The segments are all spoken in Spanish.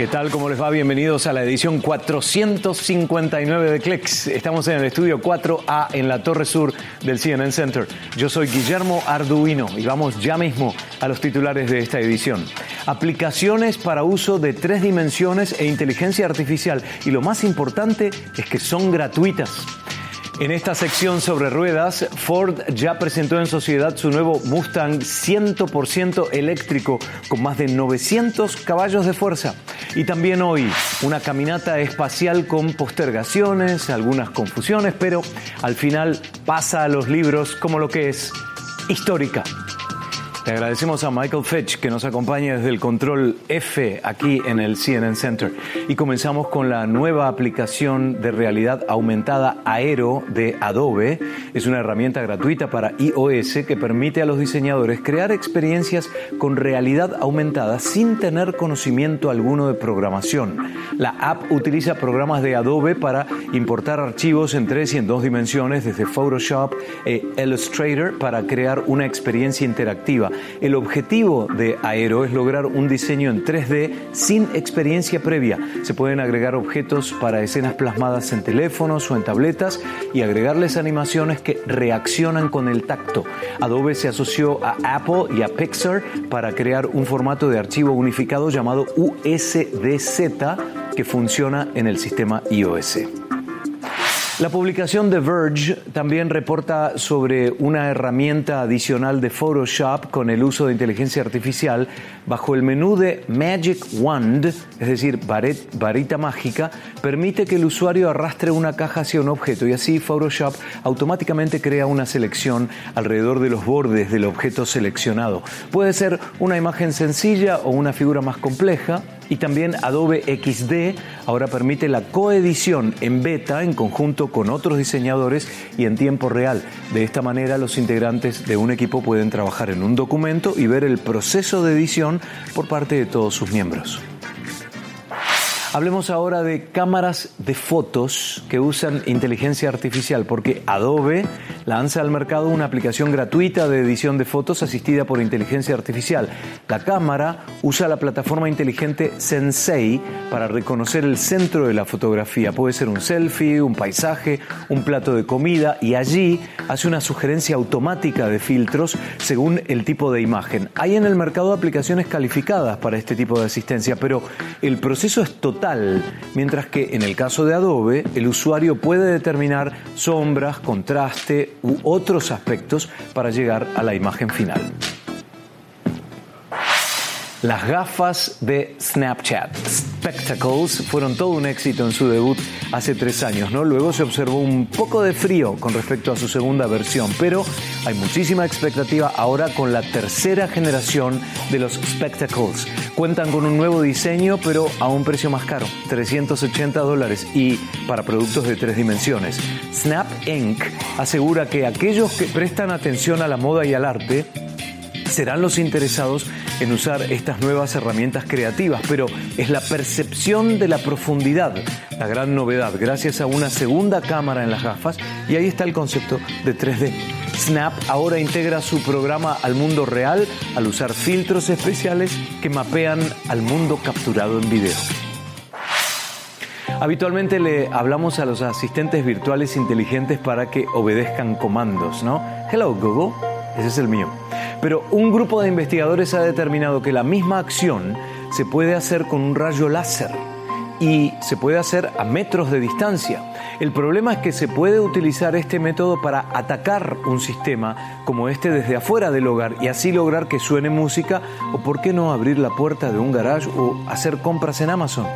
¿Qué tal? ¿Cómo les va? Bienvenidos a la edición 459 de Clicks. Estamos en el estudio 4A en la Torre Sur del CNN Center. Yo soy Guillermo Arduino y vamos ya mismo a los titulares de esta edición. Aplicaciones para uso de tres dimensiones e inteligencia artificial. Y lo más importante es que son gratuitas. En esta sección sobre ruedas, Ford ya presentó en sociedad su nuevo Mustang 100% eléctrico con más de 900 caballos de fuerza. Y también hoy una caminata espacial con postergaciones, algunas confusiones, pero al final pasa a los libros como lo que es histórica. Le agradecemos a Michael Fitch que nos acompaña desde el control F aquí en el CNN Center. Y comenzamos con la nueva aplicación de realidad aumentada Aero de Adobe. Es una herramienta gratuita para iOS que permite a los diseñadores crear experiencias con realidad aumentada sin tener conocimiento alguno de programación. La app utiliza programas de Adobe para importar archivos en tres y en dos dimensiones desde Photoshop e Illustrator para crear una experiencia interactiva. El objetivo de Aero es lograr un diseño en 3D sin experiencia previa. Se pueden agregar objetos para escenas plasmadas en teléfonos o en tabletas y agregarles animaciones que reaccionan con el tacto. Adobe se asoció a Apple y a Pixar para crear un formato de archivo unificado llamado USDZ que funciona en el sistema iOS. La publicación de Verge también reporta sobre una herramienta adicional de Photoshop con el uso de inteligencia artificial bajo el menú de Magic Wand, es decir, varita mágica, permite que el usuario arrastre una caja hacia un objeto y así Photoshop automáticamente crea una selección alrededor de los bordes del objeto seleccionado. Puede ser una imagen sencilla o una figura más compleja y también Adobe XD ahora permite la coedición en beta en conjunto con otros diseñadores y en tiempo real. De esta manera los integrantes de un equipo pueden trabajar en un documento y ver el proceso de edición por parte de todos sus miembros. Hablemos ahora de cámaras de fotos que usan inteligencia artificial, porque Adobe lanza al mercado una aplicación gratuita de edición de fotos asistida por inteligencia artificial. La cámara usa la plataforma inteligente Sensei para reconocer el centro de la fotografía. Puede ser un selfie, un paisaje, un plato de comida y allí hace una sugerencia automática de filtros según el tipo de imagen. Hay en el mercado aplicaciones calificadas para este tipo de asistencia, pero el proceso es totalmente mientras que en el caso de Adobe el usuario puede determinar sombras, contraste u otros aspectos para llegar a la imagen final. Las gafas de Snapchat, Spectacles, fueron todo un éxito en su debut hace tres años, ¿no? Luego se observó un poco de frío con respecto a su segunda versión, pero hay muchísima expectativa ahora con la tercera generación de los Spectacles. Cuentan con un nuevo diseño, pero a un precio más caro, 380 dólares, y para productos de tres dimensiones. Snap Inc. asegura que aquellos que prestan atención a la moda y al arte serán los interesados en usar estas nuevas herramientas creativas, pero es la percepción de la profundidad la gran novedad, gracias a una segunda cámara en las gafas, y ahí está el concepto de 3D. Snap ahora integra su programa al mundo real al usar filtros especiales que mapean al mundo capturado en video. Habitualmente le hablamos a los asistentes virtuales inteligentes para que obedezcan comandos, ¿no? Hello Google, ese es el mío. Pero un grupo de investigadores ha determinado que la misma acción se puede hacer con un rayo láser y se puede hacer a metros de distancia. El problema es que se puede utilizar este método para atacar un sistema como este desde afuera del hogar y así lograr que suene música o por qué no abrir la puerta de un garage o hacer compras en Amazon.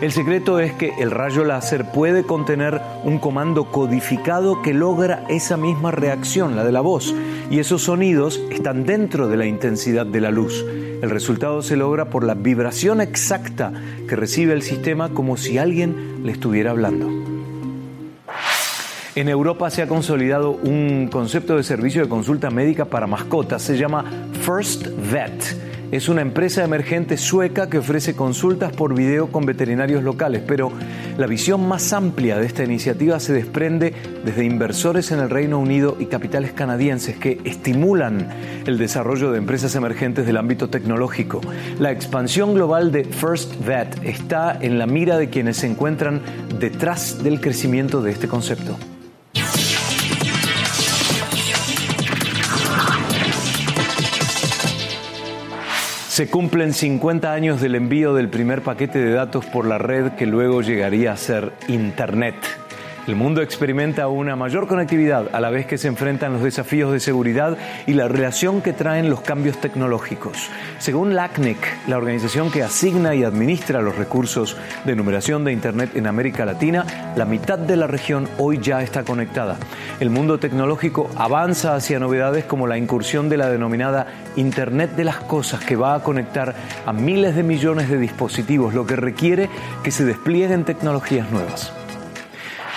El secreto es que el rayo láser puede contener un comando codificado que logra esa misma reacción, la de la voz, y esos sonidos están dentro de la intensidad de la luz. El resultado se logra por la vibración exacta que recibe el sistema como si alguien le estuviera hablando. En Europa se ha consolidado un concepto de servicio de consulta médica para mascotas, se llama First Vet es una empresa emergente sueca que ofrece consultas por video con veterinarios locales, pero la visión más amplia de esta iniciativa se desprende desde inversores en el Reino Unido y capitales canadienses que estimulan el desarrollo de empresas emergentes del ámbito tecnológico. La expansión global de First Vet está en la mira de quienes se encuentran detrás del crecimiento de este concepto. Se cumplen 50 años del envío del primer paquete de datos por la red que luego llegaría a ser Internet. El mundo experimenta una mayor conectividad a la vez que se enfrentan los desafíos de seguridad y la relación que traen los cambios tecnológicos. Según LACNIC, la organización que asigna y administra los recursos de numeración de Internet en América Latina, la mitad de la región hoy ya está conectada. El mundo tecnológico avanza hacia novedades como la incursión de la denominada Internet de las Cosas, que va a conectar a miles de millones de dispositivos, lo que requiere que se desplieguen tecnologías nuevas.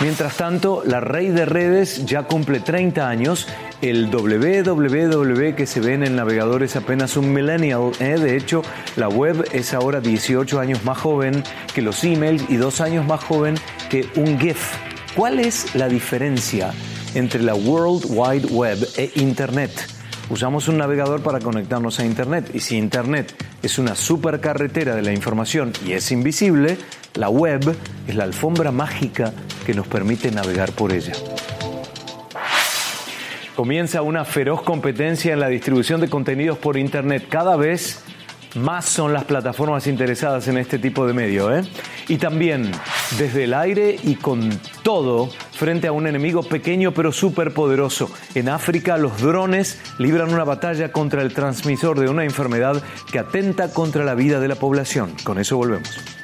Mientras tanto, la red de redes ya cumple 30 años. El www que se ve en el navegador es apenas un millennial. ¿eh? De hecho, la web es ahora 18 años más joven que los emails y dos años más joven que un GIF. ¿Cuál es la diferencia entre la World Wide Web e Internet? Usamos un navegador para conectarnos a Internet y si Internet es una supercarretera de la información y es invisible, la web es la alfombra mágica que nos permite navegar por ella. Comienza una feroz competencia en la distribución de contenidos por Internet. Cada vez más son las plataformas interesadas en este tipo de medio. ¿eh? Y también desde el aire y con todo frente a un enemigo pequeño pero súper poderoso. En África los drones libran una batalla contra el transmisor de una enfermedad que atenta contra la vida de la población. Con eso volvemos.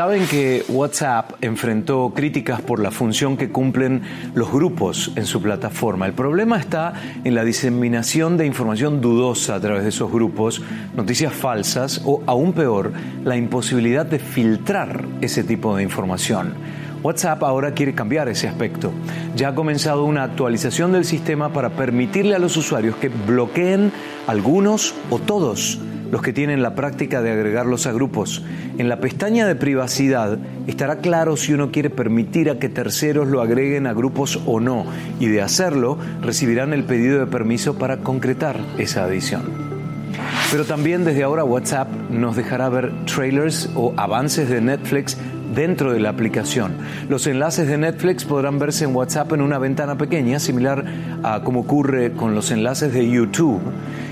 Saben que WhatsApp enfrentó críticas por la función que cumplen los grupos en su plataforma. El problema está en la diseminación de información dudosa a través de esos grupos, noticias falsas o, aún peor, la imposibilidad de filtrar ese tipo de información. WhatsApp ahora quiere cambiar ese aspecto. Ya ha comenzado una actualización del sistema para permitirle a los usuarios que bloqueen algunos o todos los que tienen la práctica de agregarlos a grupos. En la pestaña de privacidad estará claro si uno quiere permitir a que terceros lo agreguen a grupos o no, y de hacerlo recibirán el pedido de permiso para concretar esa adición. Pero también desde ahora WhatsApp nos dejará ver trailers o avances de Netflix dentro de la aplicación. Los enlaces de Netflix podrán verse en WhatsApp en una ventana pequeña, similar a como ocurre con los enlaces de YouTube.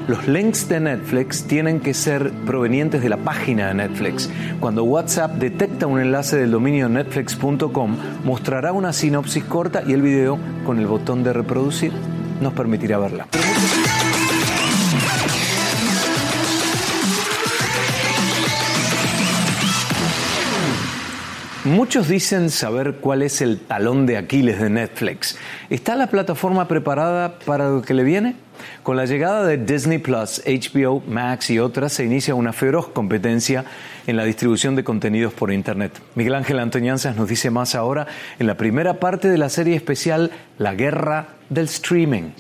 Los links de Netflix tienen que ser provenientes de la página de Netflix. Cuando WhatsApp detecta un enlace del dominio netflix.com, mostrará una sinopsis corta y el video con el botón de reproducir nos permitirá verla. Muchos dicen saber cuál es el talón de Aquiles de Netflix. ¿Está la plataforma preparada para lo que le viene? Con la llegada de Disney Plus, HBO Max y otras se inicia una feroz competencia en la distribución de contenidos por Internet. Miguel Ángel Antoñanzas nos dice más ahora en la primera parte de la serie especial La Guerra del Streaming.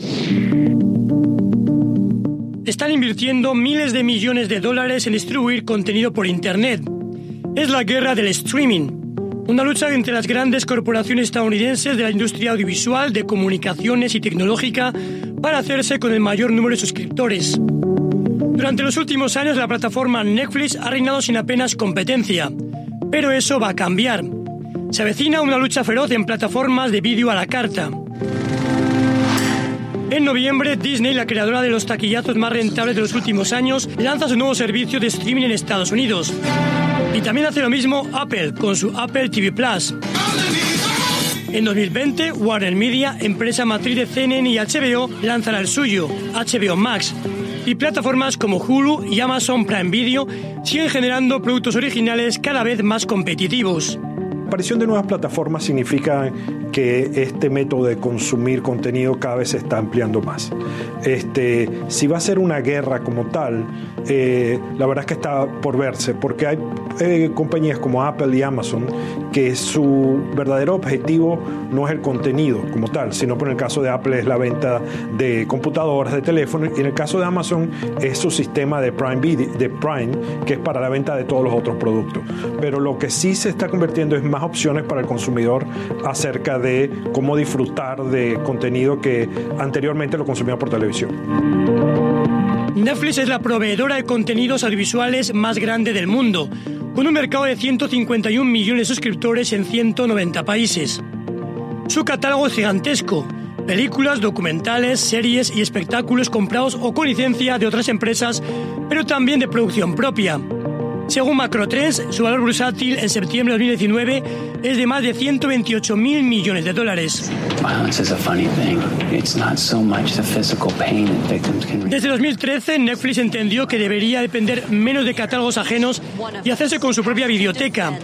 Están invirtiendo miles de millones de dólares en distribuir contenido por Internet. Es la guerra del streaming una lucha entre las grandes corporaciones estadounidenses de la industria audiovisual, de comunicaciones y tecnológica para hacerse con el mayor número de suscriptores. Durante los últimos años la plataforma Netflix ha reinado sin apenas competencia, pero eso va a cambiar. Se avecina una lucha feroz en plataformas de vídeo a la carta. En noviembre, Disney, la creadora de los taquillazos más rentables de los últimos años, lanza su nuevo servicio de streaming en Estados Unidos. Y también hace lo mismo Apple con su Apple TV Plus. En 2020, Warner Media, empresa matriz de CNN y HBO, lanzará el suyo, HBO Max. Y plataformas como Hulu y Amazon Prime Video siguen generando productos originales cada vez más competitivos. La aparición de nuevas plataformas significa que este método de consumir contenido cada vez se está ampliando más. Este, si va a ser una guerra como tal, eh, la verdad es que está por verse, porque hay eh, compañías como Apple y Amazon que su verdadero objetivo no es el contenido como tal, sino por el caso de Apple es la venta de computadoras, de teléfonos, y en el caso de Amazon es su sistema de Prime, de Prime, que es para la venta de todos los otros productos. Pero lo que sí se está convirtiendo es más opciones para el consumidor acerca de cómo disfrutar de contenido que anteriormente lo consumía por televisión. Netflix es la proveedora de contenidos audiovisuales más grande del mundo, con un mercado de 151 millones de suscriptores en 190 países. Su catálogo es gigantesco, películas, documentales, series y espectáculos comprados o con licencia de otras empresas, pero también de producción propia. Según Macrotrends, su valor bursátil en septiembre de 2019 es de más de 128 mil millones de dólares. Desde 2013, Netflix entendió que debería depender menos de catálogos ajenos y hacerse con su propia biblioteca.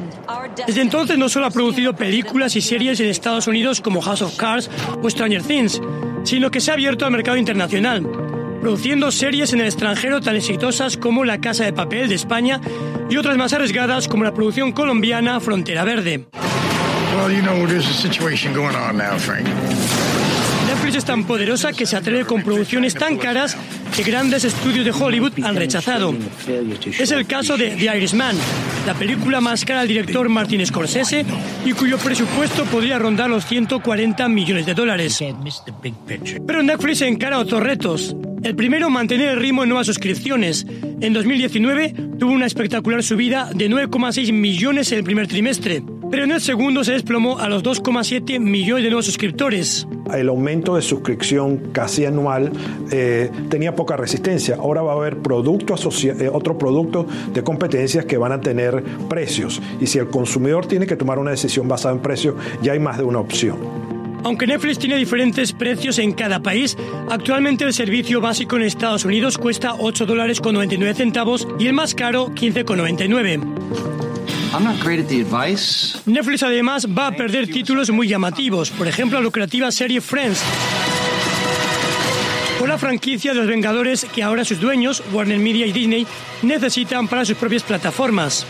Desde entonces no solo ha producido películas y series en Estados Unidos como House of Cards o Stranger Things, sino que se ha abierto al mercado internacional produciendo series en el extranjero tan exitosas como La Casa de Papel de España y otras más arriesgadas como la producción colombiana Frontera Verde. Netflix es tan poderosa que se atreve con producciones tan caras que grandes estudios de Hollywood han rechazado. Es el caso de The Irishman, la película más cara del director Martin Scorsese y cuyo presupuesto podría rondar los 140 millones de dólares. Pero Netflix encara otros retos. El primero, mantener el ritmo en nuevas suscripciones. En 2019 tuvo una espectacular subida de 9,6 millones en el primer trimestre, pero en el segundo se desplomó a los 2,7 millones de nuevos suscriptores. El aumento de suscripción casi anual eh, tenía poca resistencia. Ahora va a haber productos eh, otros productos de competencias que van a tener precios. Y si el consumidor tiene que tomar una decisión basada en precios, ya hay más de una opción. Aunque Netflix tiene diferentes precios en cada país, actualmente el servicio básico en Estados Unidos cuesta 8 dólares con 99 centavos y el más caro 15,99. Netflix además va a perder títulos muy llamativos, por ejemplo la lucrativa serie Friends, o la franquicia de los Vengadores que ahora sus dueños, Warner Media y Disney, necesitan para sus propias plataformas.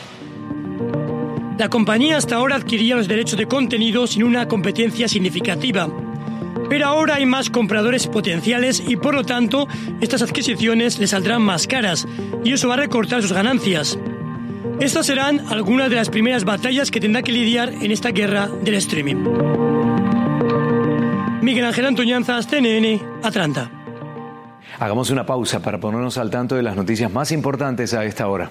La compañía hasta ahora adquiría los derechos de contenido sin una competencia significativa. Pero ahora hay más compradores potenciales y por lo tanto estas adquisiciones le saldrán más caras y eso va a recortar sus ganancias. Estas serán algunas de las primeras batallas que tendrá que lidiar en esta guerra del streaming. Miguel Ángel Antoñanzas, TNN, Atlanta. Hagamos una pausa para ponernos al tanto de las noticias más importantes a esta hora.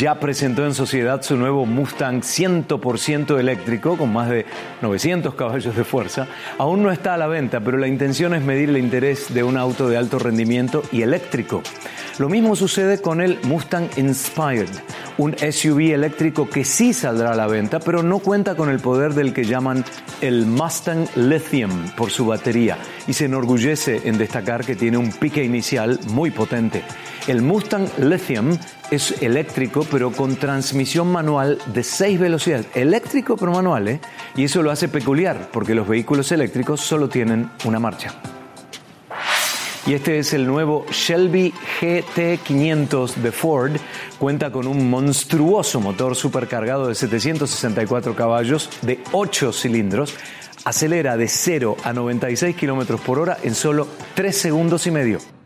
Ya presentó en sociedad su nuevo Mustang 100% eléctrico con más de 900 caballos de fuerza. Aún no está a la venta, pero la intención es medir el interés de un auto de alto rendimiento y eléctrico. Lo mismo sucede con el Mustang Inspired, un SUV eléctrico que sí saldrá a la venta, pero no cuenta con el poder del que llaman el Mustang Lithium por su batería y se enorgullece en destacar que tiene un pique inicial muy potente. El Mustang Lithium es eléctrico pero con transmisión manual de 6 velocidades. Eléctrico pero manual, ¿eh? Y eso lo hace peculiar porque los vehículos eléctricos solo tienen una marcha. Y este es el nuevo Shelby GT500 de Ford. Cuenta con un monstruoso motor supercargado de 764 caballos de 8 cilindros. Acelera de 0 a 96 kilómetros por hora en solo 3 segundos y medio.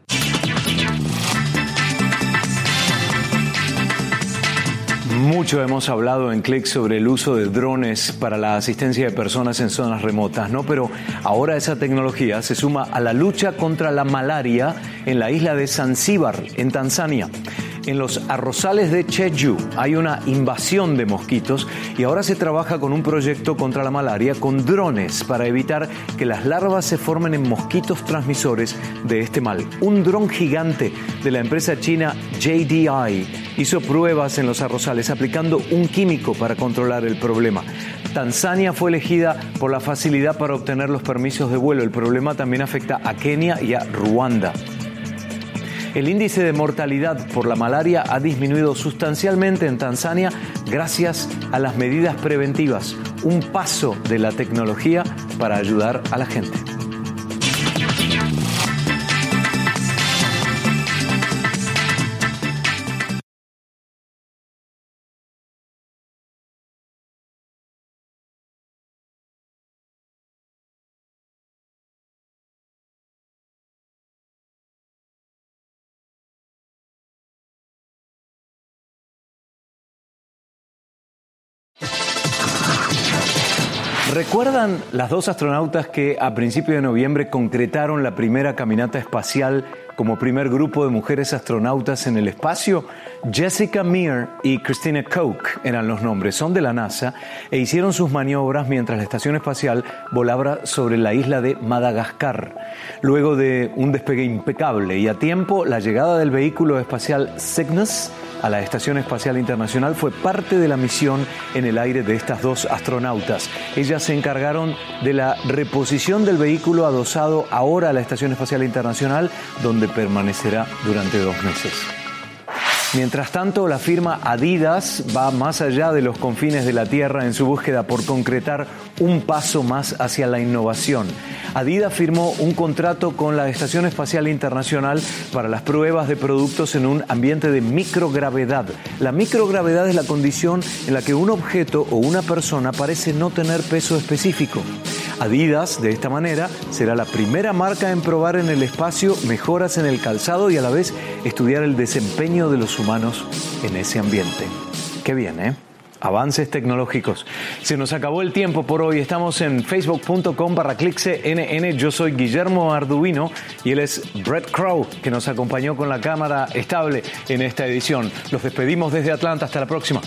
Mucho hemos hablado en Click sobre el uso de drones para la asistencia de personas en zonas remotas, ¿no? Pero ahora esa tecnología se suma a la lucha contra la malaria en la isla de Zanzíbar, en Tanzania. En los arrozales de Cheju hay una invasión de mosquitos y ahora se trabaja con un proyecto contra la malaria con drones para evitar que las larvas se formen en mosquitos transmisores de este mal. Un dron gigante de la empresa china JDI hizo pruebas en los arrozales aplicando un químico para controlar el problema. Tanzania fue elegida por la facilidad para obtener los permisos de vuelo. El problema también afecta a Kenia y a Ruanda. El índice de mortalidad por la malaria ha disminuido sustancialmente en Tanzania gracias a las medidas preventivas, un paso de la tecnología para ayudar a la gente. ¿Recuerdan las dos astronautas que a principios de noviembre concretaron la primera caminata espacial como primer grupo de mujeres astronautas en el espacio? Jessica Meir y Christina Koch eran los nombres, son de la NASA e hicieron sus maniobras mientras la estación espacial volaba sobre la isla de Madagascar. Luego de un despegue impecable y a tiempo, la llegada del vehículo espacial Cygnus a la Estación Espacial Internacional fue parte de la misión en el aire de estas dos astronautas. Ellas se encargaron de la reposición del vehículo adosado ahora a la Estación Espacial Internacional, donde permanecerá durante dos meses. Mientras tanto, la firma Adidas va más allá de los confines de la Tierra en su búsqueda por concretar un paso más hacia la innovación. Adidas firmó un contrato con la Estación Espacial Internacional para las pruebas de productos en un ambiente de microgravedad. La microgravedad es la condición en la que un objeto o una persona parece no tener peso específico. Adidas, de esta manera, será la primera marca en probar en el espacio mejoras en el calzado y a la vez estudiar el desempeño de los humanos en ese ambiente. Qué bien, ¿eh? Avances tecnológicos. Se nos acabó el tiempo por hoy. Estamos en facebook.com barra cnn. Yo soy Guillermo Arduino y él es Brett Crow, que nos acompañó con la cámara estable en esta edición. Los despedimos desde Atlanta. Hasta la próxima.